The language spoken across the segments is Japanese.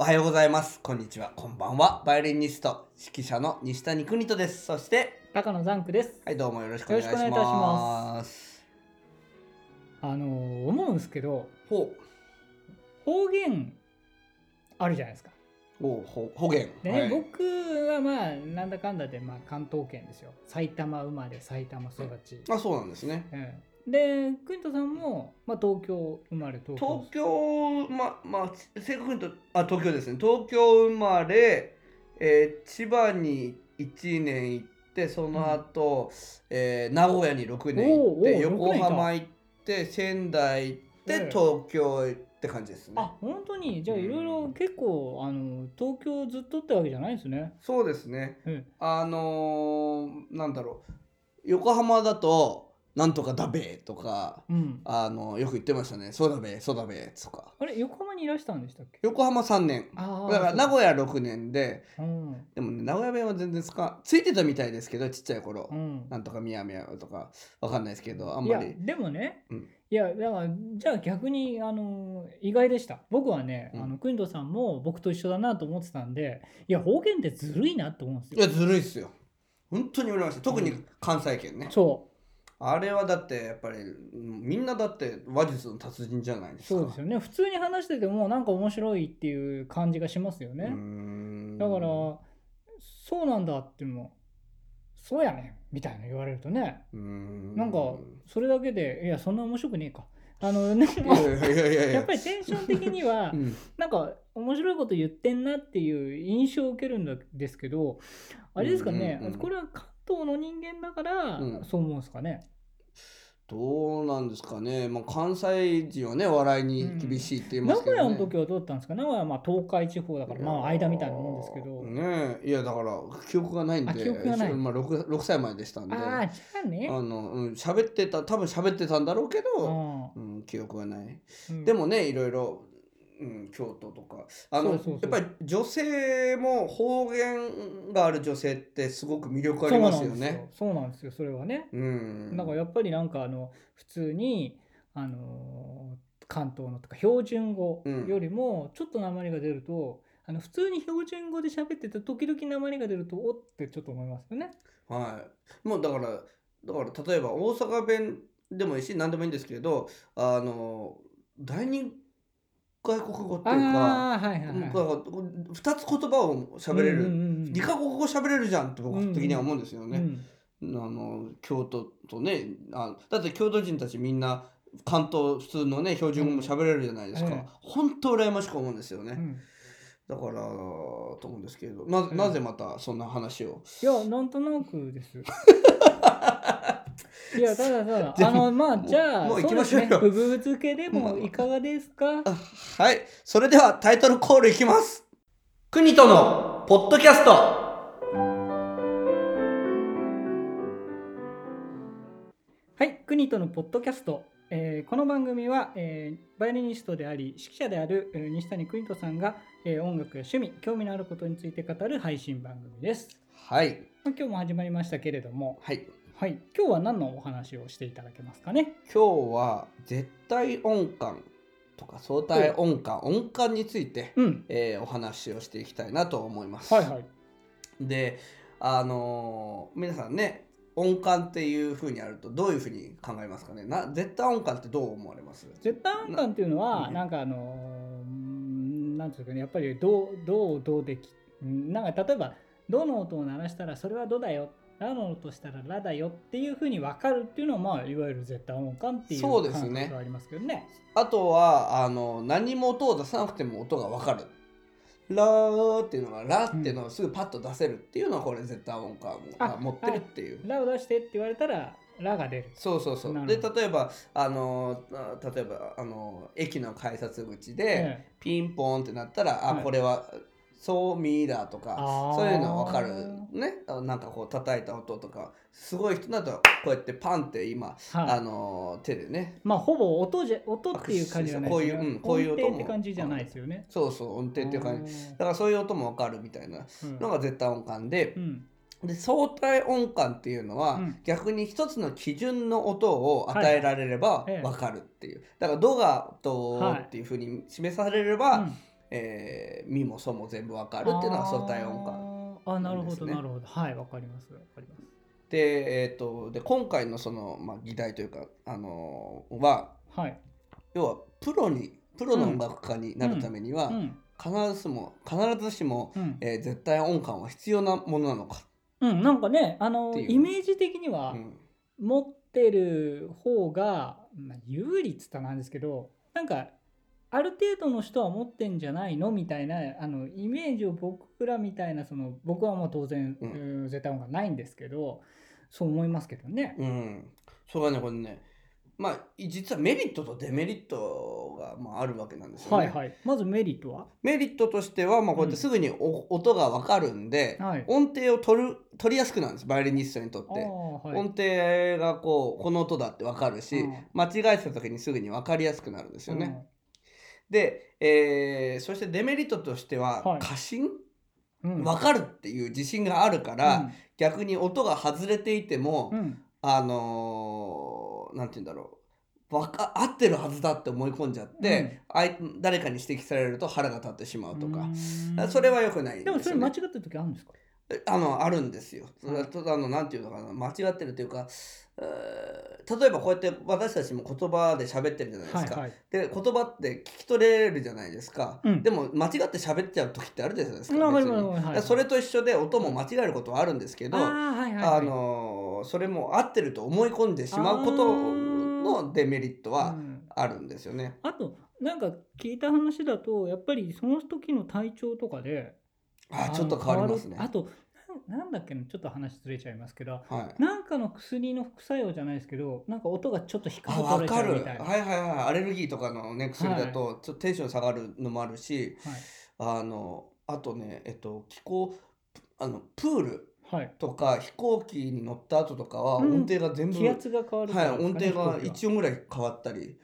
おはようございます。こんにちは。こんばんは。バイオリニスト、指揮者の西谷邦人です。そして、高野ザンクです。はい、どうもよろしくお願いします。よろしくお願いいたしますあのー思うんですけど、ほ方言あるじゃないですか。う、ほう、ほう、方言。でね、はい僕はまあなんだかんだでまあ関東圏ですよ。埼玉生まれ、埼玉育ち。あ、そうなんですね。うんで、クイントさんも、まあ、東京生まれ、東京東京、ま、まあ、正確にと、あ、東京ですね。東京生まれ、えー千葉に1年行って、その後、えー名古屋に6年行って、横6年いた浜行って、仙台行って、ええ東京行って感じですね。あ本当に？じゃあいろいろ結構あの東京ずっとってわけじゃないですね。そうですね。うん、あのーなんだろう横浜だと「なんとかだべ」とかうん、あのよく言ってましたね「そうだべそうだべ」とか。あれ横浜にいらしたんでしたっけ？横浜3年。あだから名屋、古屋6年でうん。でもね名古屋弁は全然つかついてたみたいですけどちっちゃい頃、うん、なんとかみやみやとかわかんないですけどあんいやまり。でもね、うん。いやだからじゃあ逆にあの意外でした。僕はね、うん。あのクイントさんも僕と一緒だなと思ってたんでいや方言ってずるいなと思うんですよ。いやずるいっすよ。本当に羨ましい特に関西圏ね、そあれはだってやっぱりうんみんなだって話術の達人じゃないですか。うそうですよね。普通に話しててもなんか面白いっていう感じがしますよね、ん。だからそうなんだっていうのもそうやねみたいな言われるとね。ん。なんかそれだけでいやそんな面白くねえか。あの なんかいやっぱりテンション的にはうん。なんか面白いこと言ってんなっていう印象を受けるんですけどあれですかね、うんうんうんこれは関東の人間だからうん。そう思うんですかね、どうなんですかね、まあ、関西人はね笑いに厳しいって言いま名すけど、ね。古屋の時はどうだったんですか？名古屋はまあ東海地方だからまあ間みたいなもんですけど、ねえ。いやだから記憶がないんであ記憶がない。まあ、6, 6歳前でしたんで。ああじゃあね。あのうん喋ってた多分喋ってたんだろうけど、ううん、記憶がない、ん。でもねいろいろ、うん、京都とか。あのやっぱり女性も方言がある女性ってすごく魅力ありますよね。そうなんですよ。そうなんですよ。それはね、うん、だからやっぱりなんかあの普通にあの関東のとか標準語よりもちょっと鉛が出ると、あの普通に標準語で喋ってて時々鉛が出るとおってちょっと思いますよね。はい、もうだからだから例えば大阪弁でもいいし何でもいいんですけどあの第二外国語っていうかああはいはいうんだかはら2つ言葉をい。喋れる、うんうんうん二カ国語喋れるじゃんって僕的には思うんですよね。うんあの京都とねあだって京都人たちみんな関東普通のね標準語も喋れるじゃないですか、うん。ええ。本当羨ましく思うんですよね、うん。だからと思うんですけどなうん。なぜまたそんな話を、いやなんとなくです。いやただただああのまあじゃあもう行きましょうよ。ぶぶ漬けでもいかがですか？あはい。それではタイトルコールいきます。国とのポッドキャスト。はい、国とのポッドキャスト。えーこの番組は、えーバイオリニストであり指揮者である、えー西谷邦人さんが、えー音楽や趣味興味のあることについて語る配信番組です、はい。まあ、今日も始まりましたけれども、はいはい、今日は何のお話をしていただけますかね？今日は絶対音感とか相対音感音感について、うん。えーお話をしていきたいなと思います。はいはい。であのー皆さんね音感っていうふうにあるとどういうふうに考えますかね？な絶対音感ってどう思われます？絶対音感っていうのはうん。なんかあのーなんていうかねやっぱりどうどうどうできうんなんか例えばどの音を鳴らしたらそれはどだよラの音したらラだよっていうふうに分かるっていうのはまあいわゆる絶対音感っていうそうですね感覚がありますけどね。あとはあの何も音を出さなくても音が分かる。ラーっていうのがラっていうのをすぐパッと出せるっていうのはこれ絶対音感をあ持ってるっていう。ラを出してって言われたらラが出る。そうそうそう。なで例えばあのあ例えばあの駅の改札口で、ええピンポンってなったら、あはいこれはそうミーだとかそういうの分かる。ね。あなんかこう叩いた音とかすごい人だとこうやってパンって今、はい。あの手でね。まあほぼ音じゃ音っていう感じじゃないですよこういううんこういう音も感じじゃないですよね。そうそう音程っていう感じ。じ。だからそういう音も分かるみたいなうん。のが絶対音感で。う、ん。で相対音感っていうのは、うん。逆に一つの基準の音を与えられれば分かるっていう、だからドがドはいっていうふうに示されれば、うんえー、ミもソも全部わかるっていうのが相対音感あーあなるほどなるほど。はいわかりますわかります。で,、えー、とで今回のその、まあ、議題というか、あのーははい。要はプロにプロの音楽家になるためには、うん必ずしも必ずしも、うん。えー絶対音感は必要なものなのか、うん、なんかねあのイメージ的にはうん。持ってる方が、まあ、有利っつったらなんですけどなんかある程度の人は持ってんじゃないのみたいなあのイメージを僕らみたいなその僕はもう当然、うんうん絶対音がないんですけどそう思いますけどね。うん、それはねこれねまあ実はメリットとデメリットが、まあ、あるわけなんですよね。はいはい。まずメリットは？メリットとしては、まあ、こうやってすぐにお音が分かるんで、はい。音程を取る取りやすくなるんですバイオリニストにとっあて。ーはい音程がこうこの音だって分かるし、うん間違えた時にすぐに分かりやすくなるんですよね。で、えーそしてデメリットとしては、はい。過信？うん。うん分かるっていう自信があるから、逆に音が外れていても、うん。うんあのーなんて言うんだろう。わか合ってるはずだって思い込んじゃって、あい誰かに指摘されると腹が立ってしまうとか、うん。それは良くないんでね、でもそれ間違ってる時あるんですか？あのあるんですよ。はいただあのなんていうのかな間違ってるというか、えー例えばこうやって私たちも言葉で喋ってるじゃないですか。はいはい。で言葉って聞き取れるじゃないですか。うんでも間違って喋っちゃう時ってあるじゃないですか。はいそれと一緒で音も間違えることはあるんですけど、あーはいはいはいあのーそれも合ってると思い込んでしまうことのデメリットはうんあるんですよね。あとなんか聞いた話だとやっぱりその時の体調とかであちょっと変わりますね。あとななんだっけなちょっと話ずれちゃいますけどはい。なんかの薬の副作用じゃないですけどなんか音がちょっと低くあ、取れちわかる。はいゃうみたいな。はいはい。アレルギーとかのね、薬だと、ちょっとテンション下がるのもあるし、はいあの、あとね、えっと、気候、あの、プールはい、とか飛行機に乗った後とかは、うん。音程が全部、気圧が変わるかはい、音程が飛行機1音ぐらい変わったり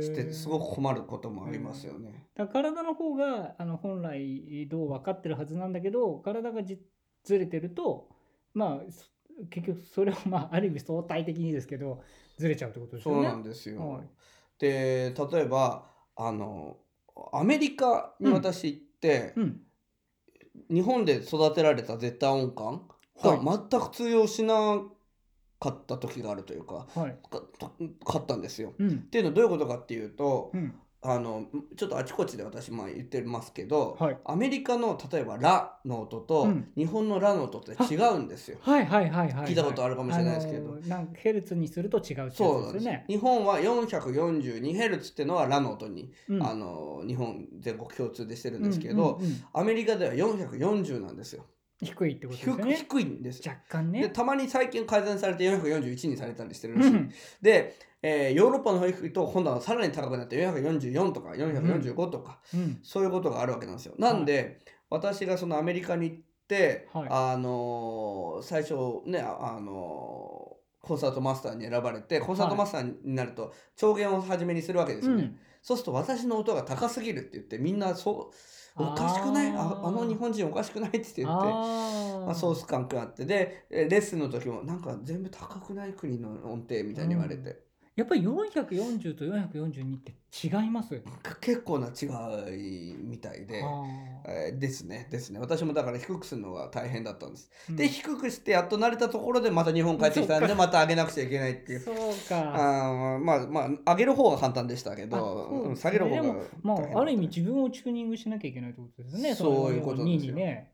して、すごく困ることもありますよね。だ体の方があの本来どう分かってるはずなんだけど体がじずれてるとまあそ結局それをまあある意味相対的にですけどずれちゃうってことですよね。そうなんですよ。はい。で、例えば、あの、アメリカに私行って、うん。日本で育てられた絶対音感はいが全く通用しなかった時があるというか、はい。かかったんですよ。うん。っていうのはどういうことかっていうと、うん。あのちょっとあちこちで私まあ言ってますけど、はい。アメリカの例えば「ラ」の音と、うん。日本の「ラ」の音って違うんですよ。はいはいはいはい。聞いたことあるかもしれないですけど。なんかヘルツにすると違うってやつですね。日本は 442Hz っていうのは「ラ」の音に、うん。あの日本全国共通でしてるんですけど、アメリカでは440なんですよ。低いってことですね。低いんです。よ。若干ね。でたまに最近改善されて441にされたりしてるらしい、うん。で、えーヨーロッパの方行くと今度はさらに高くなって444とか445とか、うん。そういうことがあるわけなんですよ。なんで、私がそのアメリカに行って、はい。あのー最初ねああのーコンサートマスターに選ばれてコンサートマスターになると調弦を初めにするわけですよね、うん。そうすると私の音が高すぎるって言ってみんなそうおかしくない？ああの日本人おかしくない？って言って。まあ、ソース感があって。でえーレッスンの時もなんか全部高くない？国の音程みたいに言われて、やっぱり440と442って違います？結構な違いみたいで、あえーですねですね私もだから低くするのが大変だったんです、ーで低くしてやっと慣れたところでまた日本帰ってきたんでまた上げなくちゃいけないっていうそうか。あーまあまあ上げる方が簡単でしたけあどね下げる方がでもまあ、ある意味自分をチューニングしなきゃいけないってことですね。そういうことにですよね。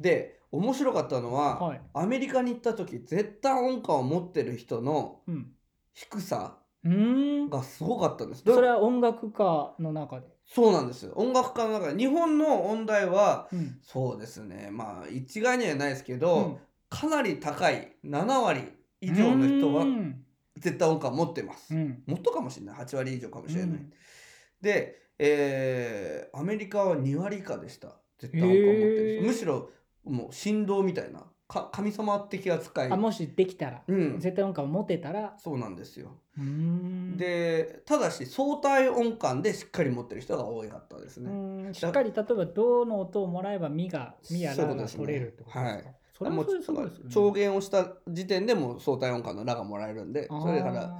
で面白かったのは、はい。アメリカに行った時絶対音感を持ってる人のうん。低さ。がすごかったんです。それは音楽家の中で？そうなんですよ。音楽家の中で日本の音大はうん。そうですね。まあ一概にはないですけど、うん。かなり高い。7割以上の人はうん。絶対音感持ってます、うん。もっとかもしれない。8割以上かもしれない、うん。で、えーアメリカは2割以下でした。絶対音感持ってる人、へー。むしろもう振動みたいなか神様的扱い。あもしできたら、うん。絶対音感を持てたら。そうなんですよ。でただし相対音感でしっかり持ってる人が多かったですうね、しっかり例えばどの音をもらえばミがミやラが取れるってことですか？それはもうそれすごいですよね。調弦をした時点でもう相対音感のラがもらえるんでそれから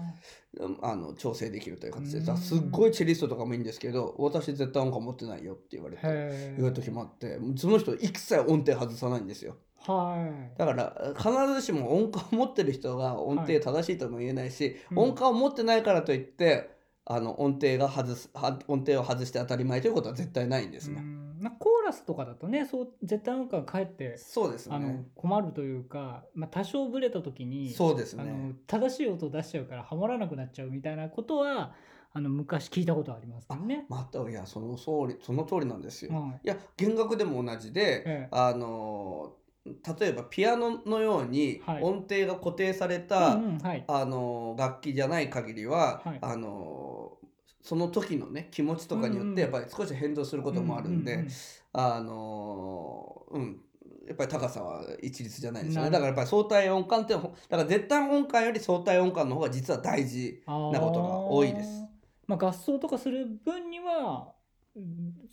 あの調整できるという形で。すっごいチェリストとかもいいんですけど私絶対音感持ってないよって言われて言われる時もあってその人一切音程外さないんですよはいだから必ずしも音感を持ってる人が音程正しいとも言えないし、うん音感を持ってないからといってあの音程が外すは音程を外して当たり前ということは絶対ないんですね。うんまあコーラスとかだとねそう絶対音感かえってそうですあのね。困るというか、まあ、多少ブレた時にそうですねあの。正しい音を出しちゃうからハモらなくなっちゃうみたいなことはあの昔聞いたことありますけどね。またいやその通りその通りなんですよ。はいいや弦楽でも同じで、ええあの例えばピアノのようにはい。音程が固定された、あの楽器じゃない限りは、はい。あのその時のね気持ちとかによってやっぱり少し変動することもあるんで、あのうん。やっぱり高さは一律じゃないですよね。だからやっぱり相対音感ってほだから絶対音感より相対音感の方が実は大事なことが多いです。まあ、合奏とかする分にはうん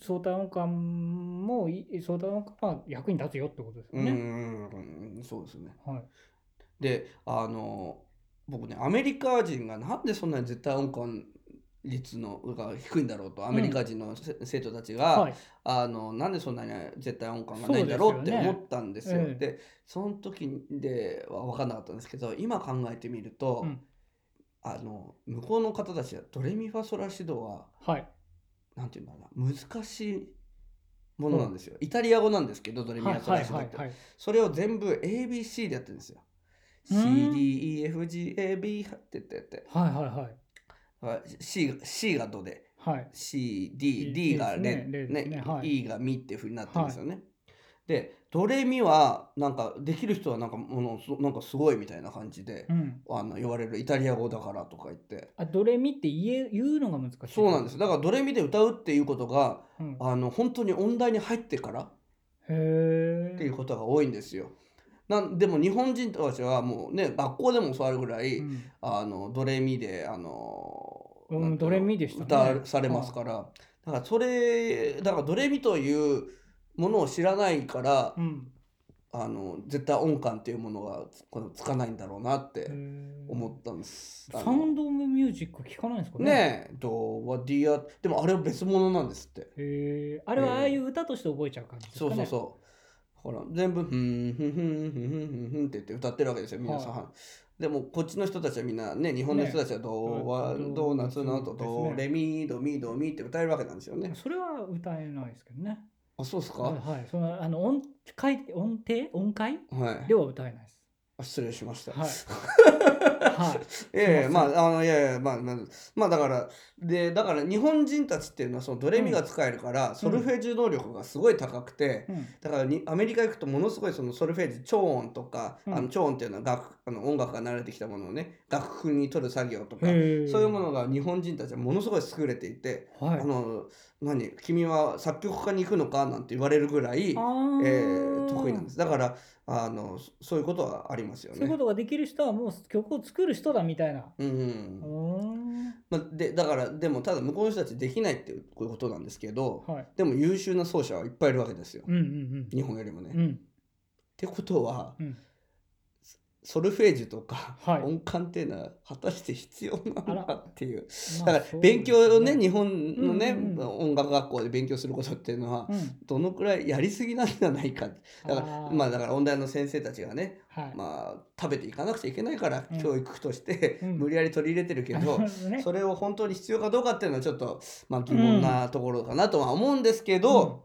相対音感もい相対音感は役に立つよってことですうよね。んそうですね。はい、であの僕ねアメリカ人がなんでそんなに絶対音感率のが低いんだろうとアメリカ人のせ、生徒たちが、はい。あのなんでそんなに絶対音感がないんだろうって思ったんですよ。ええでその時では分かんなかったんですけど今考えてみると、うん。あの向こうの方たちはドレミファソラシドははいなんていうんだろうな難しいものなんですよ。イタリア語なんですけどドレミフはいァソラシドって。はいはいはい。それを全部 ABC でやってるんですよ。うん？CDEFGAB って言ってやって。はいはいあ C, が C がドで。はい。CD、D がレ、ね。ね。はい。E がミっていうふうになってるんですよね。で、ドレミはなんかできる人はなんかものすなんかすごいみたいな感じで、うん、あの言われるイタリア語だからとか言って。あドレミって言え言うのが難しい。そうなんです。だからドレミで歌うっていうことがうん、あの本当に音大に入ってからへえっていうことが多いんですよ。なんでも日本人たちはもうね学校でも教わるぐらい、うん。あのドレミであの、うんドレミでしたね。歌わされますから、だからそれだからドレミというものを知らないから、うん。あの絶対音感っていうものがつこのつかないんだろうなって思ったんです。サウンド・オブ・ミュージック聞かないんですかね？ねえ。 Doe a deer でもあれは別物なんですって。へえあれはああいう歌として覚えちゃう感じですかね？そうそうそう。ほら全部「ふんふんふんふんふんふんふん」って言って歌ってるわけですよ。皆さん。はでもこっちの人たちはみんなね日本の人たちはドは、うん。ドーナツの後ですね。ドレミドミドミって歌えるわけなんですよね。それは歌えないですけどねあそうですか？はいはい。そのあの音階音程？音階？はい。で。は歌えないです。あ失礼しました。はい。はい。ええまああのいやいやまあまあまあだからでだから日本人たちっていうのはそのドレミが使えるから、ソルフェージュ能力がすごい高くて、うん。だからにアメリカ行くとものすごいそのソルフェージュ超音とか、うん。あの超音っていうのは楽あの音楽が慣れてきたものをね楽譜に取る作業とか、そういうものが日本人たちはものすごい優れていて、はい。あの何君は作曲家に行くのかなんて言われるぐらい、えー得意なんです。だからあのそそういうことはありますよね。そういうことができる人はもう曲を作る人だみたいな。うんうん。まあ、でだからでもただ向こうの人たちできないっていうことなんですけどはい。でも優秀な奏者はいっぱいいるわけですよ。うんうん日本よりもね。っうん。うんてことはうんソルフェージュとか、はい。音感っていうのは果たして必要なんだっていう。まあだから勉強をね日本のね、うんうんうん。音楽学校で勉強することっていうのはうん。どのくらいやりすぎなんじゃないか。だからまあだから音大の先生たちがね、はい。まあ、食べていかなくちゃいけないから、うん教育としてうん。無理やり取り入れてるけど、ね。それを本当に必要かどうかっていうのはちょっと、まあ、疑問なところかなとは思うんですけど、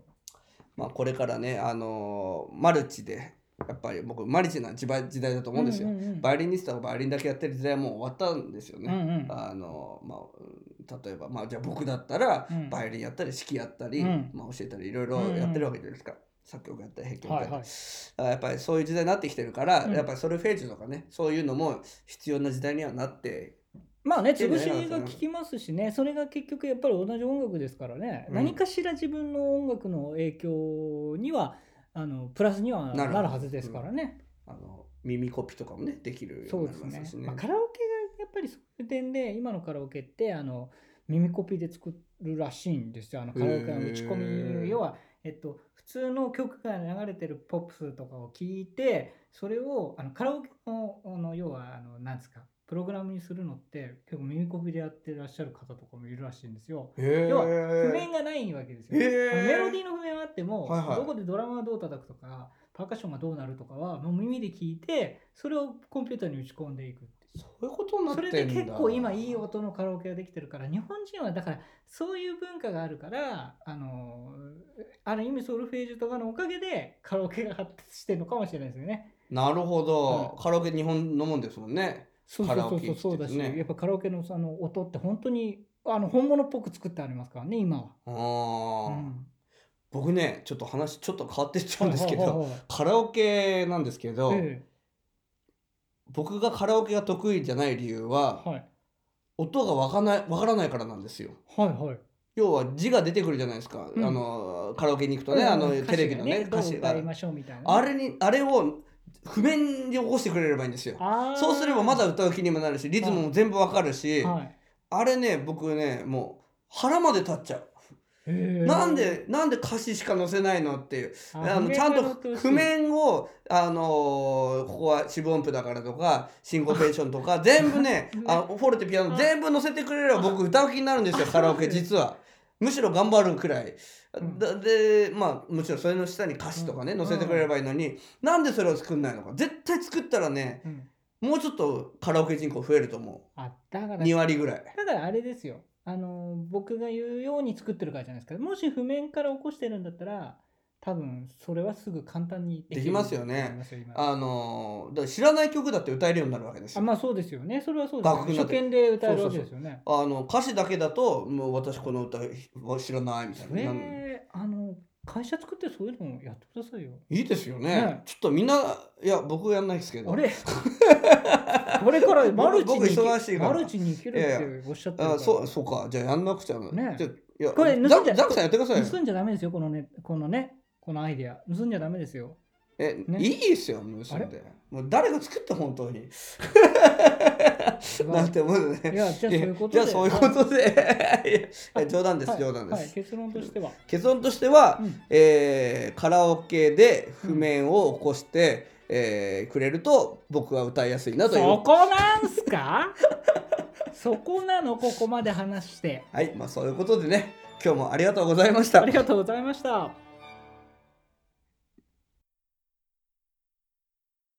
まあ、これからね、あのーマルチでやっぱり僕マルチな時代時代だと思うんですよ。んんんバイオリニストがバイオリンだけやってる時代はもう終わったんですよね。うんうん。あのまあうん例えば、まあ、じゃあ僕だったらうん。バイオリンやったり指揮やったり、うん。まあ、教えたりいろいろやってるわけじゃないですか。作曲やったり編曲やったり、やっぱりそういう時代になってきてるから、うん。やっぱりソルフェージュとかねそういうのも必要な時代にはなってまあね潰しが効きますしねそれが結局やっぱり同じ音楽ですからね、うん。何かしら自分の音楽の影響にはあのプラスにはなるはずですからね、あの耳コピとかもねできるよそううになりですね。ますしね。まあ、カラオケがやっぱりそういう点で今のカラオケってあの耳コピで作るらしいんですよ。あのカラオケの打ち込み要は、えっと、普通の曲が流れてるポップスとかを聞いてそれをあのカラオケのあの要はあのなんですかプログラムにするのってでやってらっしゃる方とかもいるらしいんですよ。へ要はえ譜面がないわけですよ。へー。あのメロディーの譜面はあっても、はいはい。どこでドラムがどう叩くとかパーカッションがどうなるとかはもう耳で聞いてそれをコンピューターに打ち込んでいくそういうことになっそてんだ。れで結構今いい音のカラオケができてるから日本人はだからそういう文化があるからあのある意味ソルフェージュとかのおかげでカラオケが発達してるのかもしれないですよね。なるほど、はカラオケ日本のもんですもんねそうそうそうそうそうだし、ねやっぱカラオケのあの音って本当にあの本物っぽく作ってありますからね今は。あー、うん。僕ねちょっと話ちょっと変わってっちゃうんですけど、はいはいはいカラオケなんですけど、え僕がカラオケが得意じゃない理由はえはい。音がわかないわからないからなんですよ。はいはい。要は字が出てくるじゃないですか、うん。あのカラオケに行くとね、あのうん。テレビのね歌詞がね、あれにあれを譜面に起こしてくれればいいんですよ。そうすればまだ歌う気にもなるしリズムも全部わかるし、はい。あれね僕ねもう腹まで立っちゃう、なんでなんで歌詞しか載せないのっていう。あのあちゃんと譜面を、あのーここは四分音符だからとかシンコペーションとか全部ね ね。あのフォルテピアノあ。全部載せてくれれば僕歌う気になるんですよカラオケ 実は。むしろ頑張るくらい。うん。だでまあもちろんそれの下に歌詞とかね、うん。載せてくれればいいのに、なんでそれを作んないのか。絶対作ったらねうん。もうちょっとカラオケ人口増えると思あだからう2割ぐらい。だからあれですよ。あの僕が言うように作ってるからじゃないですか。もし譜面から起こしてるんだったら多分それはすぐ簡単にできますよね。あのーだ知らない曲だって歌えるようになるわけですよ。あまあそうですよね。それはそうですよ、ね、初見で歌えるわけですよね。あの歌詞だけだともう私この歌は知らないみたいそな。なんれあの会社作ってそういうのやってくださいよ。いいですよね。ね。ちょっとみんないや僕はやんないですけど。あれ？これからマルチに僕忙しいから。マルチに生きるっておっしゃってるあそうそうか。じゃあやんなくちゃな、ね。じゃあいやこれ盗んじゃザクさんやってくださいよ。盗んじゃダメですよこのねこのねこのアイデア。盗んじゃダメですよ。え、ね。いいですよ盗んで。もう誰が作った本当に。ま あなんて思うよね。いやじゃあそういうことで。じゃあそういうことで。冗談ですはい。冗談です、はい、結論としては、結論としては、うん。えーカラオケで譜面を起こして、えーくれると僕は歌いやすいなという。そこなんすか？そこなの？ここまで話して。はい。まあそういうことでね。今日もありがとうございました。ありがとうございました